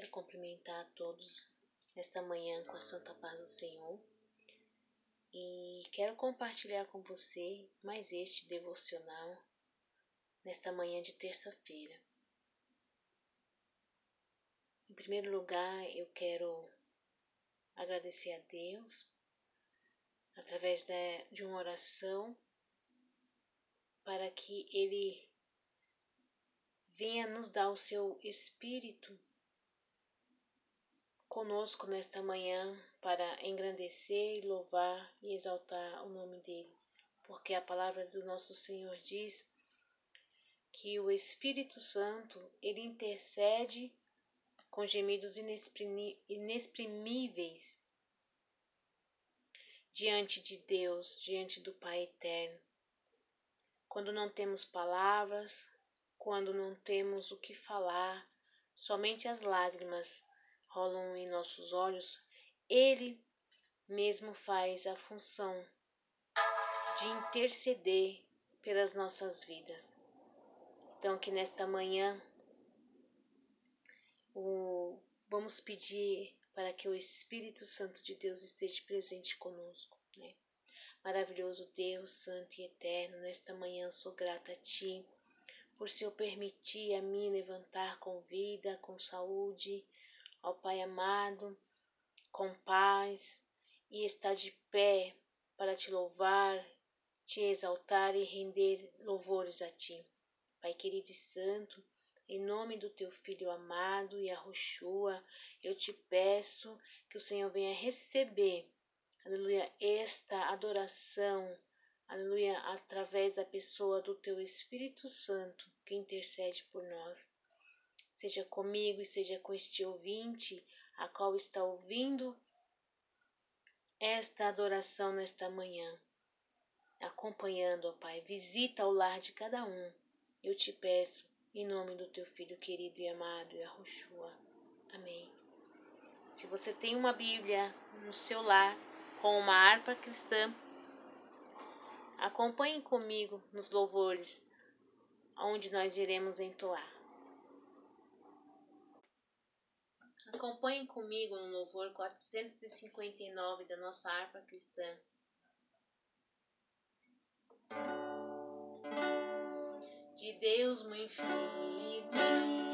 Quero cumprimentar a todos nesta manhã com a santa paz do Senhor e quero compartilhar com você mais este devocional nesta manhã de terça-feira. Em primeiro lugar, eu quero agradecer a Deus através de uma oração para que Ele venha nos dar o seu Espírito conosco nesta manhã para engrandecer louvar e exaltar o nome dele, porque a palavra do nosso Senhor diz que o Espírito Santo ele intercede com gemidos inexprimíveis diante de Deus, diante do Pai eterno. Quando não temos palavras, quando não temos o que falar, somente as lágrimas rolam em nossos olhos, Ele mesmo faz a função de interceder pelas nossas vidas. Então, que nesta manhã o, vamos pedir para que o Espírito Santo de Deus esteja presente conosco. Né? Maravilhoso Deus, Santo e Eterno, nesta manhã sou grata a Ti por Senhor permitir a mim levantar com vida, com saúde, ao Pai amado, com paz e estar de pé para te louvar, te exaltar e render louvores a ti. Pai querido e santo, em nome do teu filho amado e arrochua, eu te peço que o Senhor venha receber, aleluia, esta adoração, aleluia, através da pessoa do teu Espírito Santo que intercede por nós seja comigo e seja com este ouvinte, a qual está ouvindo esta adoração nesta manhã. Acompanhando, ó Pai, visita o lar de cada um. Eu te peço, em nome do teu filho querido e amado, Yahushua. Amém. Se você tem uma Bíblia no seu lar com uma harpa cristã, acompanhe comigo nos louvores, onde nós iremos entoar. Acompanhe comigo no louvor 459 da nossa harpa cristã. De Deus muito infinito.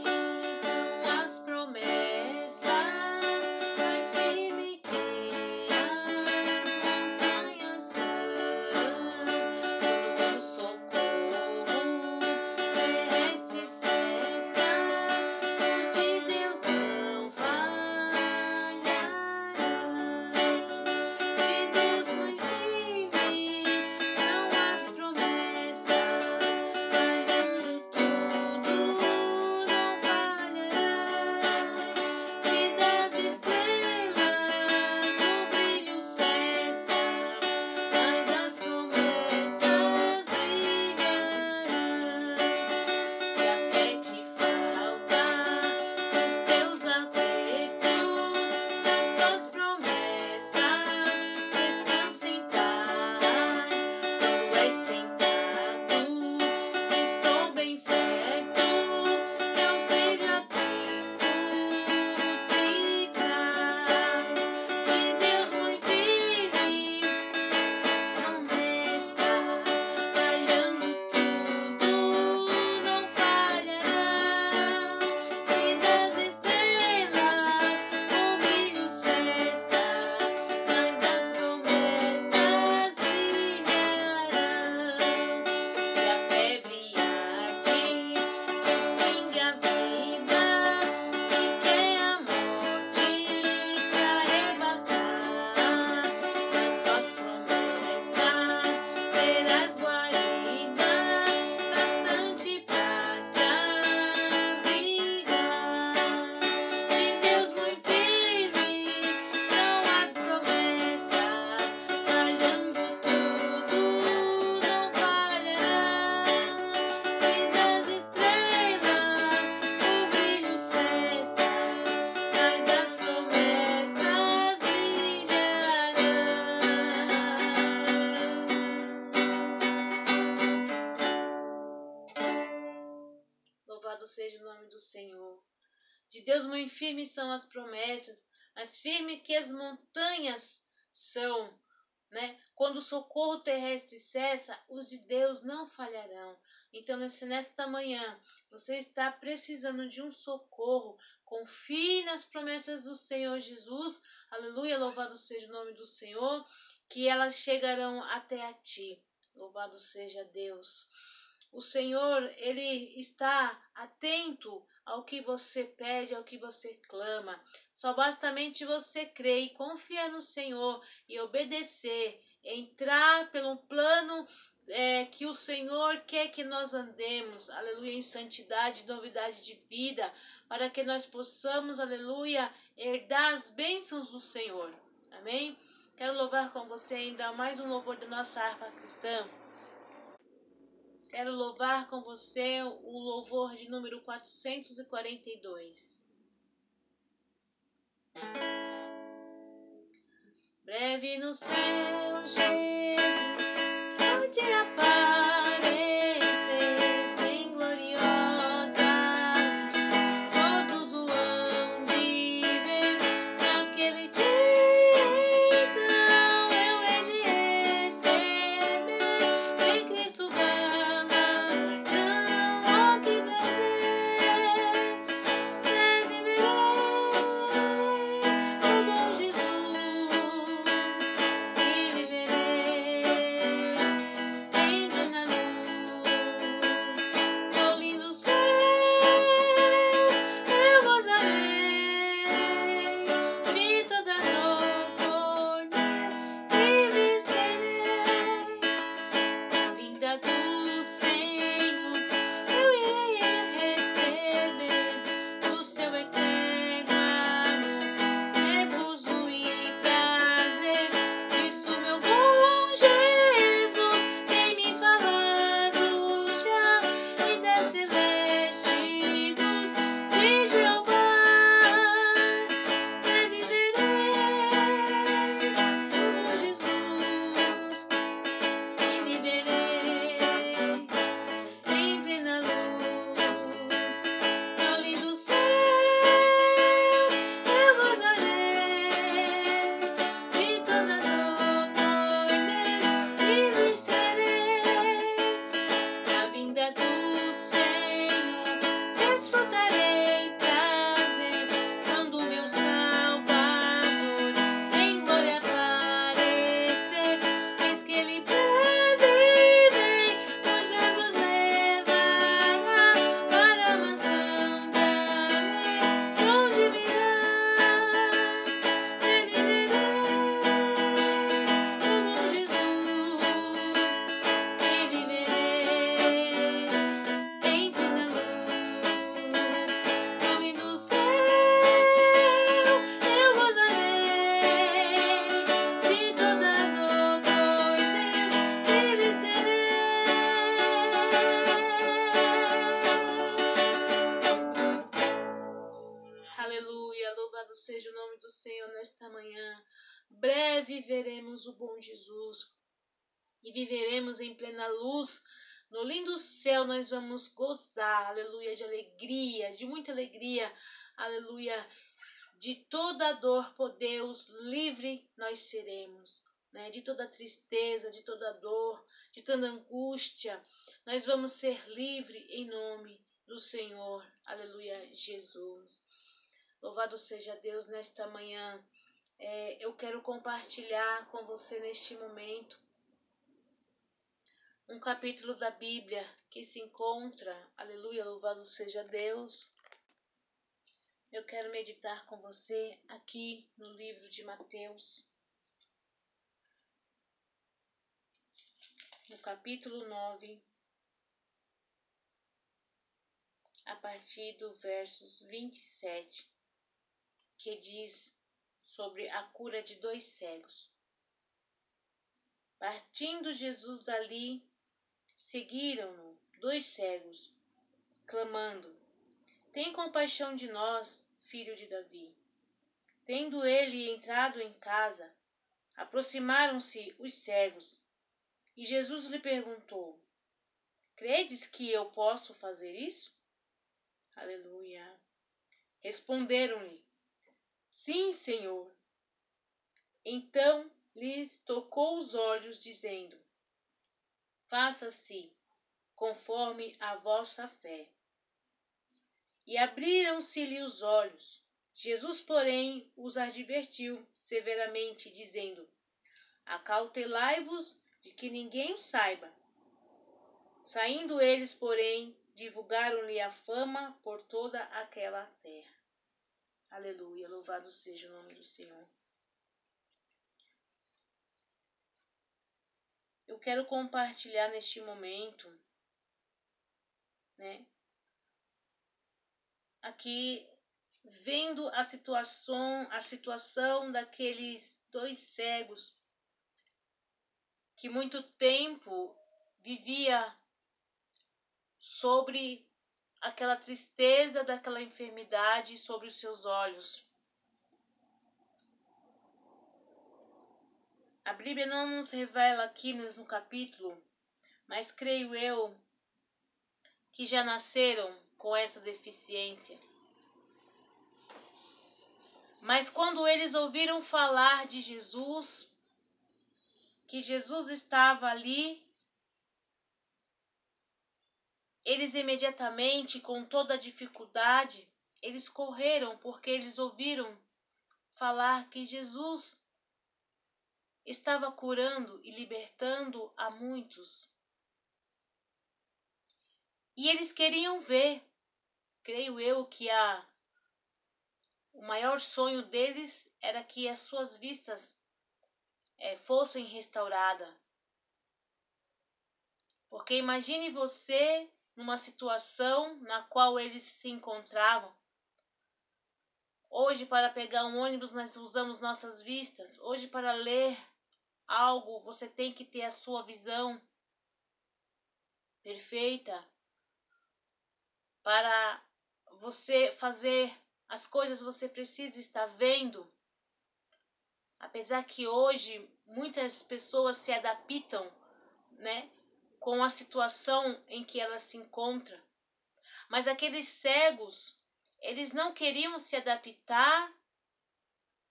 De Deus muito firmes são as promessas, mais firme que as montanhas são, né? Quando o socorro terrestre cessa, os de Deus não falharão. Então, nesta manhã, você está precisando de um socorro, confie nas promessas do Senhor Jesus, aleluia, louvado seja o nome do Senhor, que elas chegarão até a ti. Louvado seja Deus. O Senhor, ele está atento ao que você pede, ao que você clama. Só bastamente você crer e confiar no Senhor e obedecer, entrar pelo plano é, que o Senhor quer que nós andemos, aleluia, em santidade novidade de vida, para que nós possamos, aleluia, herdar as bênçãos do Senhor. Amém? Quero louvar com você ainda mais um louvor da nossa harpa cristã. Quero louvar com você o louvor de número 442. Breve no céu, Jesus, onde aparecer, e viveremos em plena luz. No lindo céu nós vamos gozar, aleluia, de alegria, de muita alegria, aleluia, de toda dor por Deus, livre nós seremos, né? De toda tristeza, de toda dor, de toda angústia, nós vamos ser livres em nome do Senhor, aleluia, Jesus. Louvado seja Deus nesta manhã. É, eu quero compartilhar com você neste momento um capítulo da Bíblia que se encontra, aleluia, louvado seja Deus. Eu quero meditar com você aqui no livro de Mateus, no capítulo 9, a partir do versos 27, que diz sobre a cura de dois cegos. Partindo Jesus dali, seguiram-no dois cegos, clamando: Tem compaixão de nós, filho de Davi. Tendo ele entrado em casa, aproximaram-se os cegos, e Jesus lhe perguntou: Credes que eu posso fazer isso? Aleluia. Responderam-lhe: Sim, Senhor. Então lhes tocou os olhos, dizendo: Faça-se conforme a vossa fé. E abriram-se-lhe os olhos. Jesus, porém, os advertiu severamente, dizendo: Acautelai-vos de que ninguém saiba. Saindo eles, porém, divulgaram-lhe a fama por toda aquela terra. Aleluia, louvado seja o nome do Senhor. Eu quero compartilhar neste momento, né? Aqui vendo a situação, a situação daqueles dois cegos que muito tempo vivia sobre aquela tristeza daquela enfermidade sobre os seus olhos. A Bíblia não nos revela aqui no capítulo, mas creio eu que já nasceram com essa deficiência. Mas quando eles ouviram falar de Jesus, que Jesus estava ali, eles imediatamente, com toda a dificuldade, eles correram porque eles ouviram falar que Jesus estava curando e libertando a muitos. E eles queriam ver, creio eu, que a o maior sonho deles era que as suas vistas é, fossem restauradas. Porque imagine você numa situação na qual eles se encontravam. Hoje, para pegar um ônibus, nós usamos nossas vistas. Hoje, para ler algo, você tem que ter a sua visão perfeita. Para você fazer as coisas, você precisa estar vendo. Apesar que hoje muitas pessoas se adaptam, né, com a situação em que elas se encontram. Mas aqueles cegos, eles não queriam se adaptar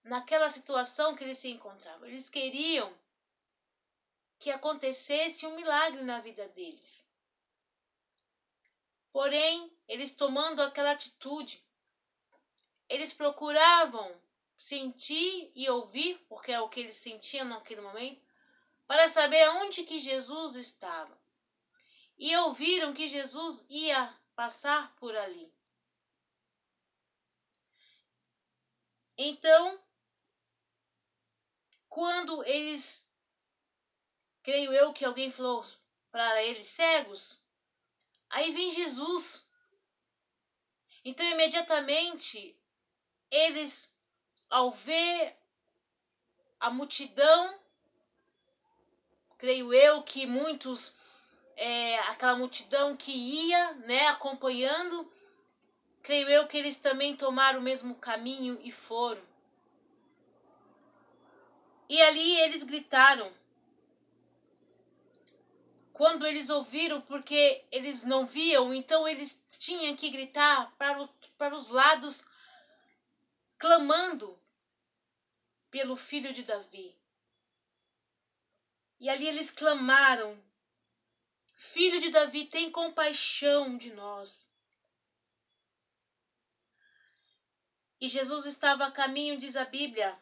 naquela situação que eles se encontravam. Eles queriam que acontecesse um milagre na vida deles. Porém, eles tomando aquela atitude, eles procuravam sentir e ouvir, porque é o que eles sentiam naquele momento, para saber onde que Jesus estava. E ouviram que Jesus ia passar por ali. Então, quando eles, creio eu que alguém falou para eles cegos, aí vem Jesus. Então, imediatamente, eles, ao ver a multidão, creio eu que muitos, é, aquela multidão que ia, né, acompanhando, creio eu que eles também tomaram o mesmo caminho e foram. E ali eles gritaram. Quando eles ouviram, porque eles não viam, então eles tinham que gritar para, o, para os lados, clamando pelo filho de Davi. E ali eles clamaram: Filho de Davi, tem compaixão de nós. E Jesus estava a caminho, diz a Bíblia,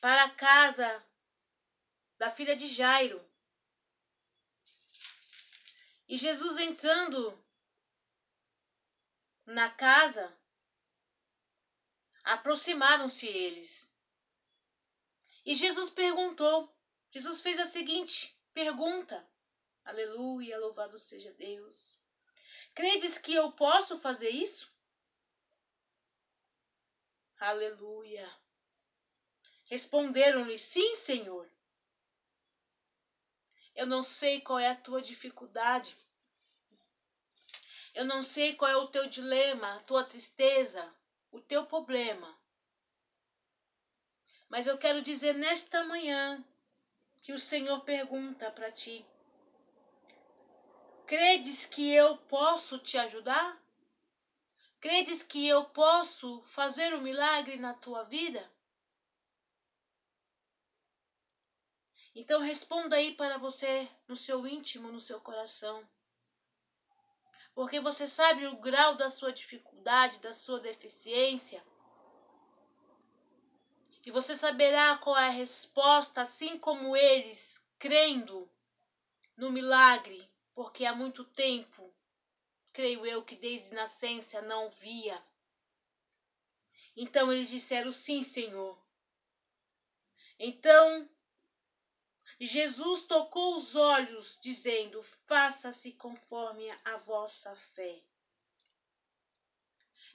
para a casa da filha de Jairo. E Jesus entrando na casa, aproximaram-se eles. E Jesus perguntou, Jesus fez a seguinte pergunta: Aleluia, louvado seja Deus. Credes que eu posso fazer isso? Aleluia. Responderam-lhe: Sim, Senhor. Eu não sei qual é a tua dificuldade. Eu não sei qual é o teu dilema, a tua tristeza, o teu problema. Mas eu quero dizer nesta manhã que o Senhor pergunta para ti: Credes que eu posso te ajudar? Credes que eu posso fazer um milagre na tua vida? Então responda aí para você no seu íntimo, no seu coração. Porque você sabe o grau da sua dificuldade, da sua deficiência. E você saberá qual é a resposta, assim como eles, crendo no milagre, porque há muito tempo, creio eu, que desde nascença não via. Então eles disseram: Sim, Senhor. Então Jesus tocou os olhos, dizendo: Faça-se conforme a vossa fé.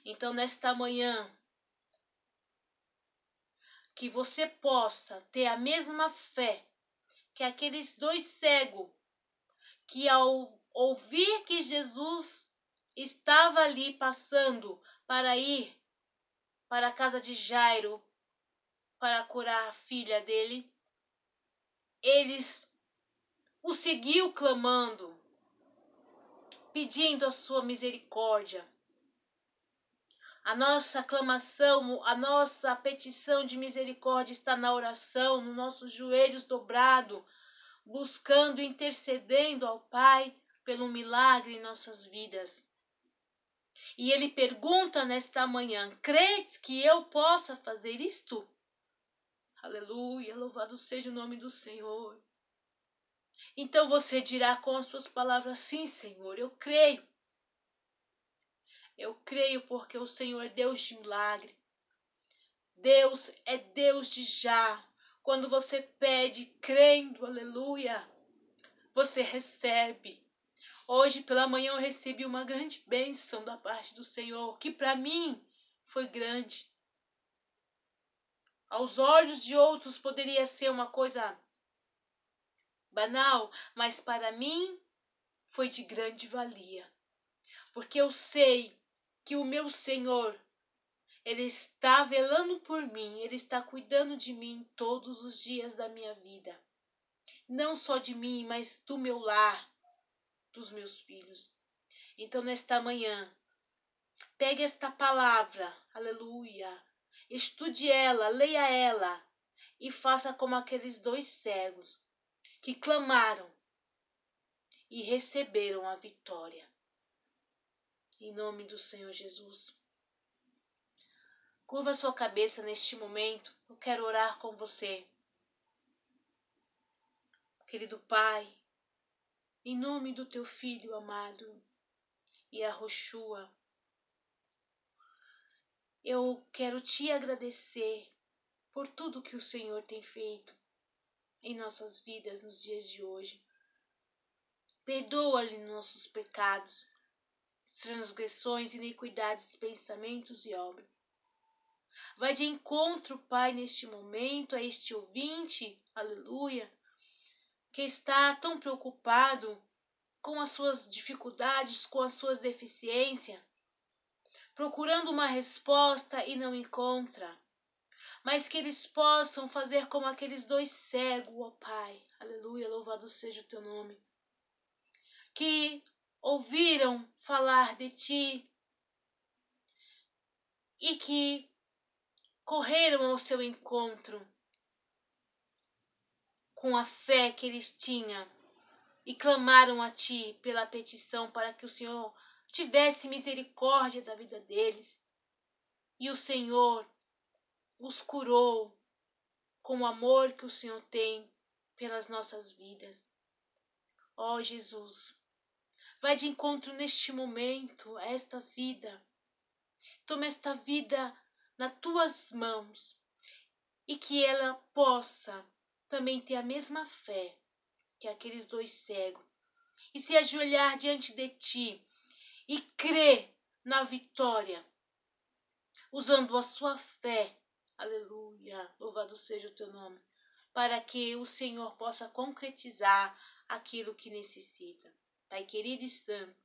Então, nesta manhã, que você possa ter a mesma fé que aqueles dois cegos que, ao ouvir que Jesus estava ali passando para ir para a casa de Jairo para curar a filha dele, eles o seguiu clamando, pedindo a sua misericórdia. A nossa aclamação, a nossa petição de misericórdia está na oração, nos nossos joelhos dobrados, buscando, intercedendo ao Pai pelo milagre em nossas vidas. E ele pergunta nesta manhã: Credes que eu possa fazer isto? Aleluia, louvado seja o nome do Senhor. Então você dirá com as suas palavras: Sim, Senhor, eu creio. Eu creio porque o Senhor é Deus de milagre. Deus é Deus de já. Quando você pede crendo, aleluia, você recebe. Hoje pela manhã eu recebi uma grande bênção da parte do Senhor, que para mim foi grande. Aos olhos de outros poderia ser uma coisa banal, mas para mim foi de grande valia. Porque eu sei que o meu Senhor, Ele está velando por mim, Ele está cuidando de mim todos os dias da minha vida. Não só de mim, mas do meu lar, dos meus filhos. Então, nesta manhã, pegue esta palavra, aleluia, estude ela, leia ela e faça como aqueles dois cegos que clamaram e receberam a vitória. Em nome do Senhor Jesus. Curva sua cabeça neste momento. Eu quero orar com você. Querido Pai, em nome do teu filho amado e a eu quero te agradecer por tudo que o Senhor tem feito em nossas vidas nos dias de hoje. Perdoa-lhe nossos pecados transgressões, iniquidades, pensamentos e obras. Vai de encontro, Pai, neste momento, a este ouvinte, aleluia, que está tão preocupado com as suas dificuldades, com as suas deficiências, procurando uma resposta e não encontra. Mas que eles possam fazer como aqueles dois cegos, ó Pai, aleluia, louvado seja o teu nome, que ouviram falar de ti e que correram ao seu encontro com a fé que eles tinham e clamaram a ti pela petição para que o Senhor tivesse misericórdia da vida deles. E o Senhor os curou com o amor que o Senhor tem pelas nossas vidas. Ó oh, Jesus, Vai de encontro neste momento a esta vida. Toma esta vida nas tuas mãos e que ela possa também ter a mesma fé que aqueles dois cegos e se ajoelhar diante de ti e crer na vitória, usando a sua fé. Aleluia, louvado seja o teu nome, para que o Senhor possa concretizar aquilo que necessita. Pai querido e santo,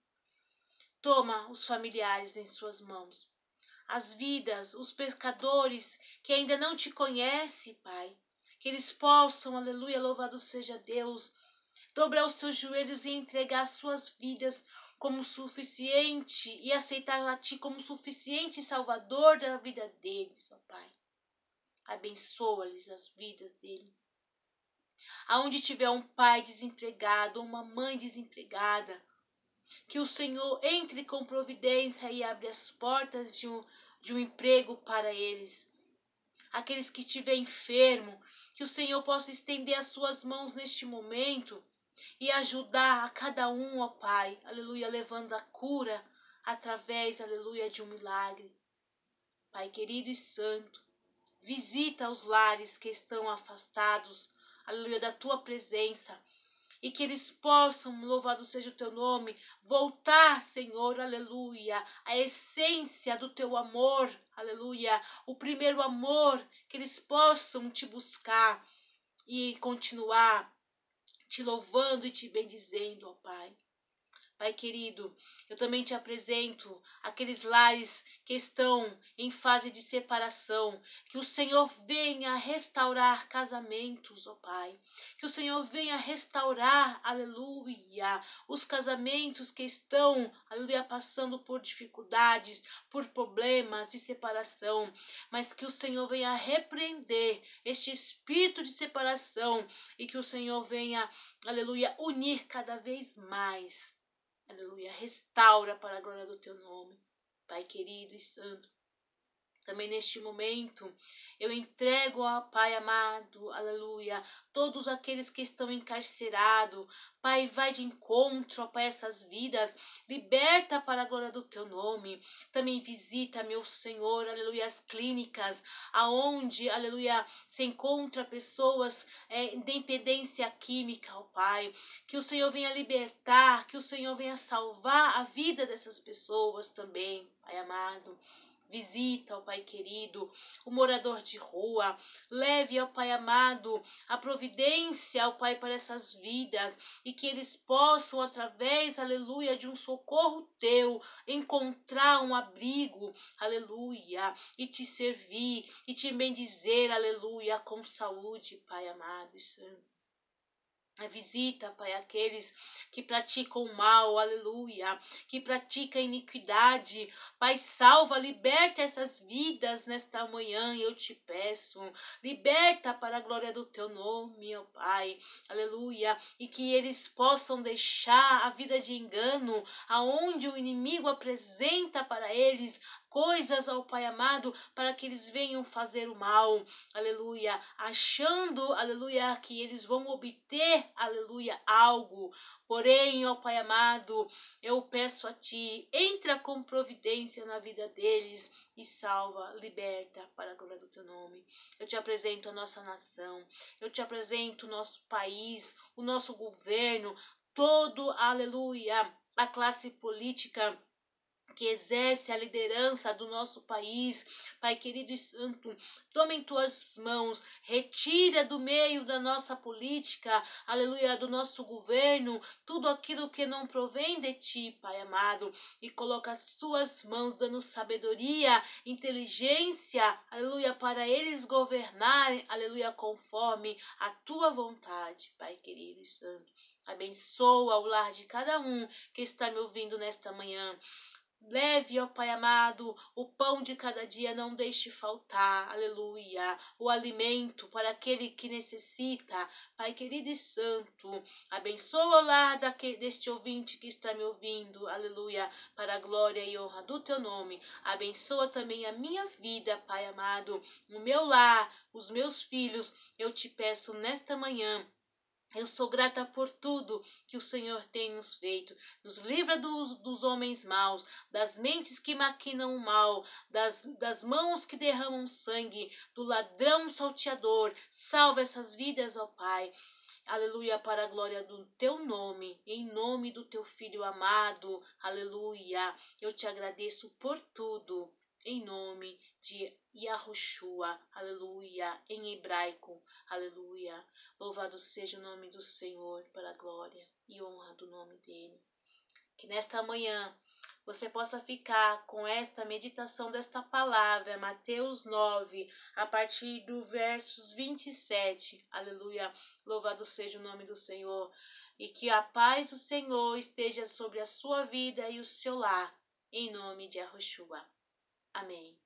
toma os familiares em suas mãos, as vidas, os pecadores que ainda não te conhecem, Pai, que eles possam, aleluia, louvado seja Deus, dobrar os seus joelhos e entregar suas vidas como suficiente e aceitar a Ti como suficiente Salvador da vida deles, ó Pai. Abençoa-lhes as vidas dele. Aonde tiver um pai desempregado uma mãe desempregada, que o Senhor entre com providência e abre as portas de um, de um emprego para eles. Aqueles que estiver enfermo, que o Senhor possa estender as suas mãos neste momento e ajudar a cada um, ó Pai, aleluia, levando a cura através, aleluia, de um milagre. Pai querido e santo, visita os lares que estão afastados, aleluia, da tua presença e que eles possam, louvado seja o teu nome, voltar, Senhor, aleluia, a essência do teu amor, aleluia, o primeiro amor, que eles possam te buscar e continuar te louvando e te bendizendo, ó Pai. Pai querido, eu também te apresento aqueles lares que estão em fase de separação. Que o Senhor venha restaurar casamentos, ó Pai. Que o Senhor venha restaurar, aleluia, os casamentos que estão, aleluia, passando por dificuldades, por problemas de separação. Mas que o Senhor venha repreender este espírito de separação e que o Senhor venha, aleluia, unir cada vez mais Aleluia. Restaura para a glória do teu nome. Pai querido e santo. Também neste momento, eu entrego ao Pai amado, aleluia, todos aqueles que estão encarcerados. Pai, vai de encontro, ó Pai, essas vidas, liberta para a glória do teu nome. Também visita, meu Senhor, aleluia, as clínicas, aonde, aleluia, se encontra pessoas é, dependência química, ó Pai. Que o Senhor venha libertar, que o Senhor venha salvar a vida dessas pessoas também, Pai amado. Visita, ó Pai querido, o morador de rua. Leve, ó Pai amado, a providência, ó Pai, para essas vidas e que eles possam, através, aleluia, de um socorro teu, encontrar um abrigo, aleluia, e te servir e te bendizer, aleluia, com saúde, Pai amado e santo. Visita, Pai, aqueles que praticam o mal, aleluia, que praticam iniquidade. Pai, salva, liberta essas vidas nesta manhã, eu te peço. Liberta para a glória do teu nome, ó Pai, aleluia, e que eles possam deixar a vida de engano, aonde o inimigo apresenta para eles coisas ao Pai amado para que eles venham fazer o mal, aleluia, achando, aleluia, que eles vão obter, aleluia, algo. Porém, ó Pai amado, eu peço a Ti, entra com providência na vida deles e salva, liberta para a glória do Teu nome. Eu te apresento a nossa nação, eu te apresento o nosso país, o nosso governo, todo, aleluia, a classe política que exerce a liderança do nosso país, Pai querido e santo, toma em tuas mãos, retira do meio da nossa política, aleluia, do nosso governo, tudo aquilo que não provém de ti, Pai amado, e coloca as tuas mãos dando sabedoria, inteligência, aleluia, para eles governarem, aleluia, conforme a tua vontade, Pai querido e santo. Abençoa o lar de cada um que está me ouvindo nesta manhã. Leve, ó Pai amado, o pão de cada dia, não deixe faltar, aleluia, o alimento para aquele que necessita, Pai querido e santo, abençoa o lar deste ouvinte que está me ouvindo, aleluia, para a glória e honra do teu nome, abençoa também a minha vida, Pai amado, o meu lar, os meus filhos, eu te peço nesta manhã, eu sou grata por tudo que o Senhor tem nos feito. Nos livra dos, dos homens maus, das mentes que maquinam o mal, das, das mãos que derramam sangue, do ladrão salteador. Salva essas vidas, ó Pai. Aleluia, para a glória do teu nome, em nome do teu filho amado. Aleluia. Eu te agradeço por tudo em nome de Yahushua, aleluia, em hebraico, aleluia. Louvado seja o nome do Senhor para a glória e honra do nome dele. Que nesta manhã você possa ficar com esta meditação desta palavra, Mateus 9, a partir do versos 27. Aleluia. Louvado seja o nome do Senhor. e que a paz do Senhor esteja sobre a sua vida e o seu lar, em nome de Arrochua. Amém.